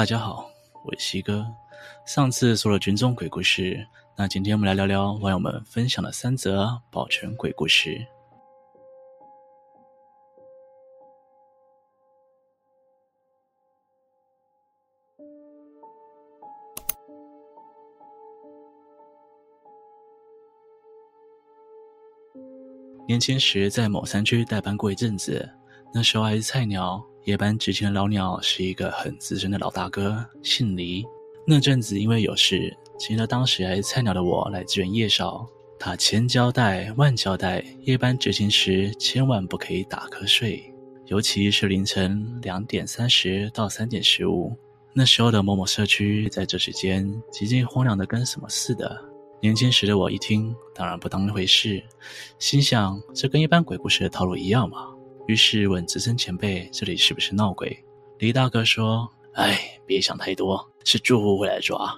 大家好，我是西哥。上次说了军中鬼故事，那今天我们来聊聊网友们分享的三则保全鬼故事。年轻时在某山区代班过一阵子，那时候还是菜鸟。夜班执勤的老鸟是一个很资深的老大哥，姓黎。那阵子因为有事，请了当时还是菜鸟的我来支援夜哨。他千交代万交代，夜班执勤时千万不可以打瞌睡，尤其是凌晨两点三十到三点十五。那时候的某某社区在这时间寂静荒凉的跟什么似的。年轻时的我一听，当然不当一回事，心想这跟一般鬼故事的套路一样嘛。于是问资深前辈：“这里是不是闹鬼？”李大哥说：“哎，别想太多，是住户会来抓。”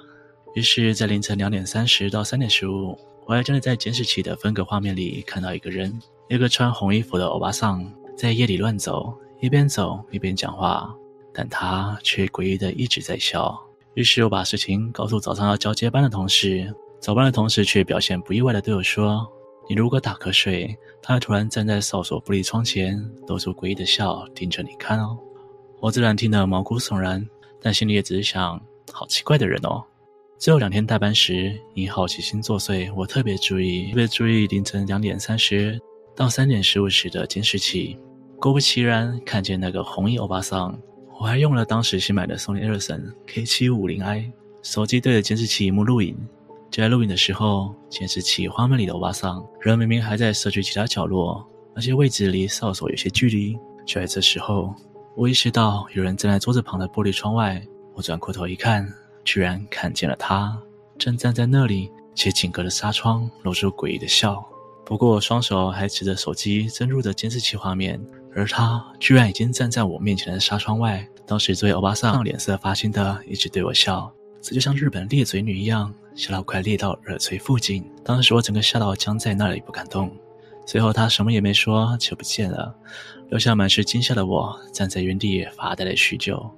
于是，在凌晨两点三十到三点十五，我还真的在监视器的分隔画面里看到一个人，一个穿红衣服的欧巴桑，在夜里乱走，一边走一边讲话，但他却诡异的一直在笑。于是我把事情告诉早上要交接班的同事，早班的同事却表现不意外的对我说。你如果打瞌睡，他突然站在哨所玻璃窗前，露出诡异的笑，盯着你看哦。我自然听得毛骨悚然，但心里也只是想：好奇怪的人哦。最后两天带班时，因好奇心作祟，我特别注意，特别注意凌晨两点三十到三点十五时的监视器。果不其然，看见那个红衣欧巴桑。我还用了当时新买的 Sony Ericsson K750i 手机对着监视器一幕录影。就在录影的时候，监视器画面里的欧巴桑人明明还在社区其他角落，而且位置离哨所有些距离。就在这时候，我意识到有人站在桌子旁的玻璃窗外。我转过头一看，居然看见了他，正站在那里，且紧隔着纱窗，露出诡异的笑。不过双手还持着手机，正录着监视器画面，而他居然已经站在我面前的纱窗外。当时这位欧巴桑脸色发青的，一直对我笑。这就像日本裂嘴女一样，笑到快裂到耳垂附近。当时我整个吓到僵在那里不敢动。随后他什么也没说就不见了，留下满是惊吓的我站在原地发呆了许久。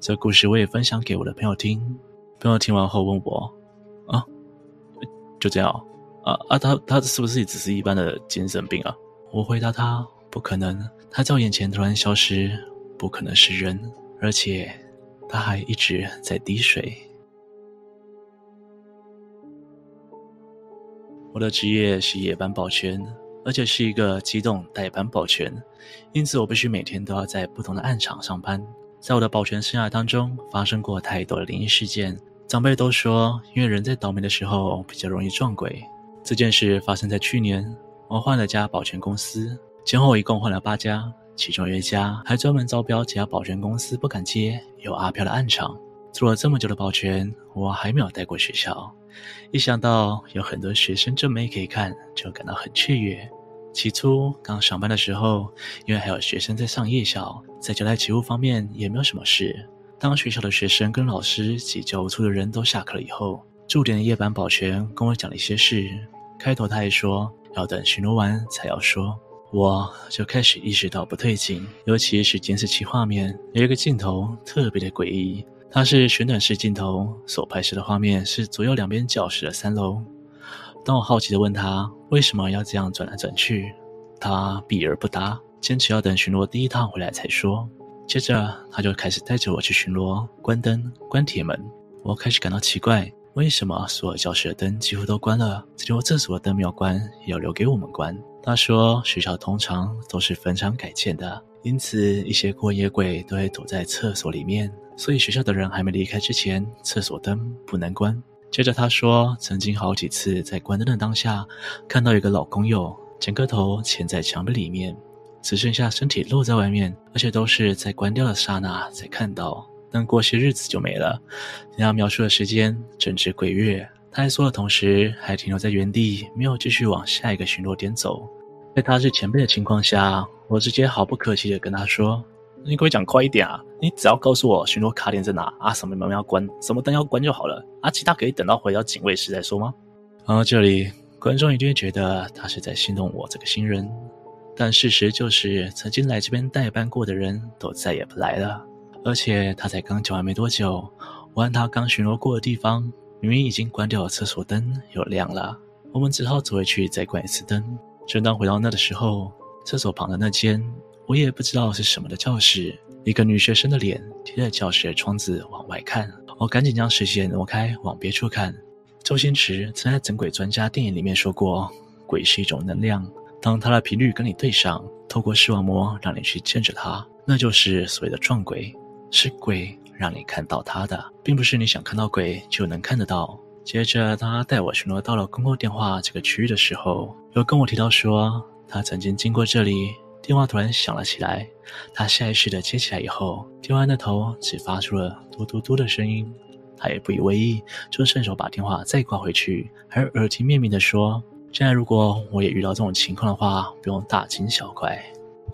这故事我也分享给我的朋友听，朋友听完后问我：“啊，就这样啊啊，他他是不是只是一般的精神病啊？”我回答他：“不可能，他在我眼前突然消失，不可能是人，而且他还一直在滴水。”我的职业是夜班保全，而且是一个机动代班保全，因此我必须每天都要在不同的暗场上班。在我的保全生涯当中，发生过太多的灵异事件。长辈都说，因为人在倒霉的时候比较容易撞鬼。这件事发生在去年，我换了家保全公司，前后一共换了八家，其中有一家还专门招标其他保全公司不敢接有阿飘的暗场。做了这么久的保全，我还没有带过学校。一想到有很多学生正妹可以看，就感到很雀跃。起初刚上班的时候，因为还有学生在上夜校，在交代勤务方面也没有什么事。当学校的学生跟老师及教务处的人都下课了以后，驻点的夜班保全跟我讲了一些事。开头他还说要等巡逻完才要说，我就开始意识到不对劲，尤其是监视器画面有一个镜头特别的诡异。它是旋转式镜头，所拍摄的画面是左右两边教室的三楼。当我好奇地问他为什么要这样转来转去，他避而不答，坚持要等巡逻第一趟回来才说。接着他就开始带着我去巡逻，关灯、关铁门。我开始感到奇怪，为什么所有教室的灯几乎都关了，只有厕所的灯没有关，也要留给我们关？他说学校通常都是坟场改建的，因此一些过夜鬼都会躲在厕所里面。所以学校的人还没离开之前，厕所灯不能关。接着他说，曾经好几次在关灯的当下，看到一个老工友，整个头潜在墙壁里面，只剩下身体露在外面，而且都是在关掉的刹那才看到。但过些日子就没了。他描述的时间正值鬼月，他还说的同时，还停留在原地，没有继续往下一个巡逻点走。在他是前辈的情况下，我直接毫不客气地跟他说。你可以讲快一点啊！你只要告诉我巡逻卡点在哪啊，什么门要关，什么灯要关就好了啊，其他可以等到回到警卫室再说吗？然后这里观众一定会觉得他是在戏弄我这个新人，但事实就是曾经来这边代班过的人都再也不来了。而且他才刚讲完没多久，我和他刚巡逻过的地方，明明已经关掉了厕所灯，又亮了。我们只好走回去再关一次灯。正当回到那的时候，厕所旁的那间我也不知道是什么的教室，一个女学生的脸贴在教室的窗子往外看。我赶紧将视线挪开，往别处看。周星驰曾在《整鬼专家》电影里面说过，鬼是一种能量，当它的频率跟你对上，透过视网膜让你去见着它，那就是所谓的撞鬼，是鬼让你看到它的，并不是你想看到鬼就能看得到。接着，他带我巡逻到了公共电话这个区域的时候，又跟我提到说，他曾经经过这里，电话突然响了起来。他下意识地接起来以后，电话那头只发出了嘟嘟嘟的声音。他也不以为意，就顺手把电话再挂回去，还耳提面命地说：“现在如果我也遇到这种情况的话，不用大惊小怪。”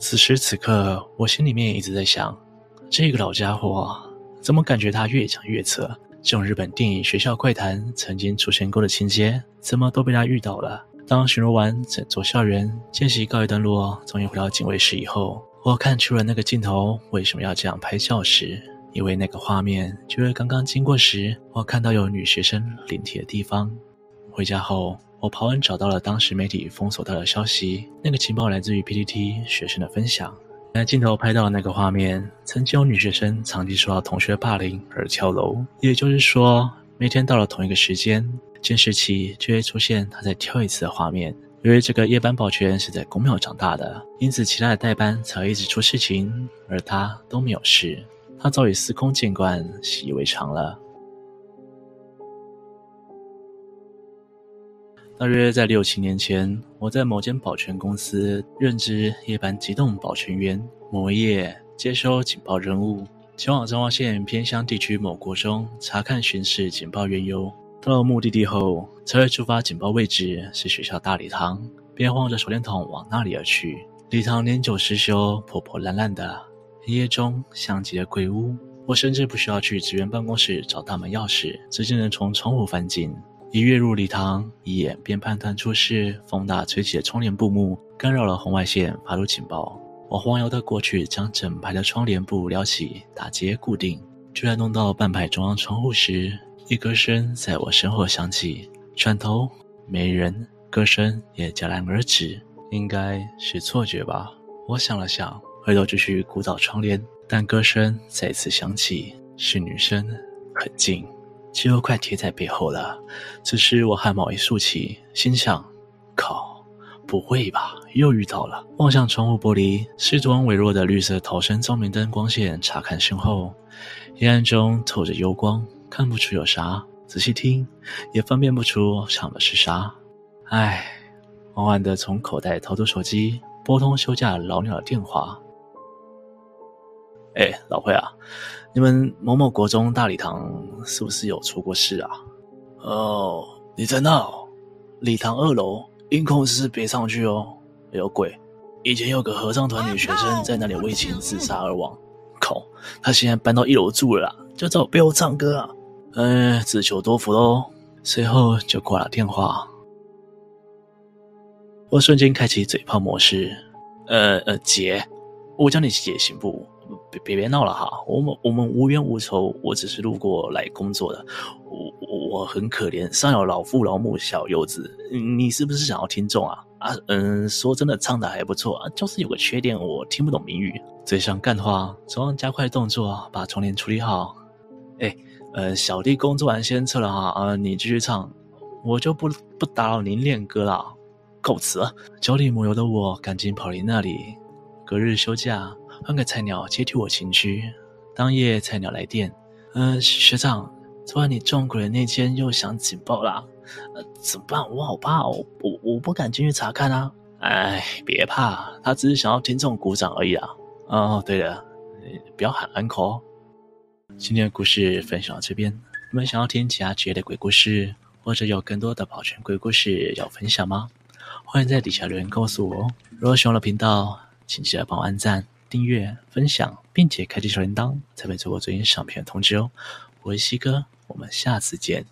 此时此刻，我心里面一直在想，这个老家伙怎么感觉他越讲越扯？这种日本电影《学校怪谈》曾经出现过的情节，怎么都被他遇到了？当巡逻完整座校园，见习告一段落，终于回到警卫室以后，我看出了那个镜头为什么要这样拍照时，因为那个画面就是刚刚经过时，我看到有女学生临帖的地方。回家后，我跑完找到了当时媒体封锁到的消息，那个情报来自于 PTT 学生的分享。在镜头拍到的那个画面，曾经有女学生长期受到同学霸凌而跳楼，也就是说，每天到了同一个时间，监视器就会出现他在跳一次的画面。由于这个夜班保全是在宫庙长大的，因此其他的代班才会一直出事情，而他都没有事，他早已司空见惯，习以为常了。大约在六七年前，我在某间保全公司任职夜班机动保全员。某夜，接收警报任务，前往彰化县偏乡地区某国中查看巡视警报缘由。到了目的地后，车会出发警报位置是学校大礼堂，便晃着手电筒往那里而去。礼堂年久失修，破破烂烂的，黑夜中像极了鬼屋。我甚至不需要去职员办公室找大门钥匙，直接能从窗户翻进。一跃入礼堂，一眼便判断出是风大吹起的窗帘布幕干扰了红外线，发出警报。我晃悠的过去，将整排的窗帘布撩起，打结固定。就在弄到半排中央窗户时，一歌声在我身后响起。转头没人，歌声也戛然而止。应该是错觉吧？我想了想，回头继续鼓捣窗帘，但歌声再次响起，是女生，很近。几乎快贴在背后了，此时我汗毛一竖起，心想：靠，不会吧，又遇到了。望向窗户玻璃，试图用微弱的绿色逃生照明灯光线查看身后，黑暗中透着幽光，看不出有啥。仔细听，也分辨不出唱的是啥。唉，缓缓地从口袋掏出手机，拨通休假老鸟的电话。哎，老慧啊。你们某某国中大礼堂是不是有出过事啊？哦，你在那哦？礼堂二楼音控室别上去哦，有鬼！以前有个合唱团女学生在那里为情自杀而亡。靠，她现在搬到一楼住了，就在我背后唱歌啊！嗯，自求多福喽。随后就挂了电话。我瞬间开启嘴炮模式。呃呃，姐，我叫你姐行不？别别别闹了哈，我们我们无冤无仇，我只是路过来工作的，我我很可怜，上有老父老母小幼子，你是不是想要听众啊？啊嗯，说真的唱的还不错啊，就是有个缺点，我听不懂谜语，嘴上干话，手上加快动作，把窗帘处理好。哎，呃，小弟工作完先撤了哈，啊，你继续唱，我就不不打扰您练歌了，告辞。脚底抹油的我赶紧跑离那里，隔日休假。换个菜鸟接替我情绪。当夜菜鸟来电，呃，学长，昨晚你撞鬼的那间又响警报啦，呃，怎么办？我好怕哦，我我不敢进去查看啊。哎，别怕，他只是想要听众鼓掌而已啊。哦，对了，不要喊 uncle。今天的故事分享到这边，你们想要听其他职业的鬼故事，或者有更多的保全鬼故事要分享吗？欢迎在底下留言告诉我哦。如果喜欢我的频道，请记得帮我按赞。订阅、分享，并且开启小铃铛，才会做我最新上片的通知哦。我是西哥，我们下次见。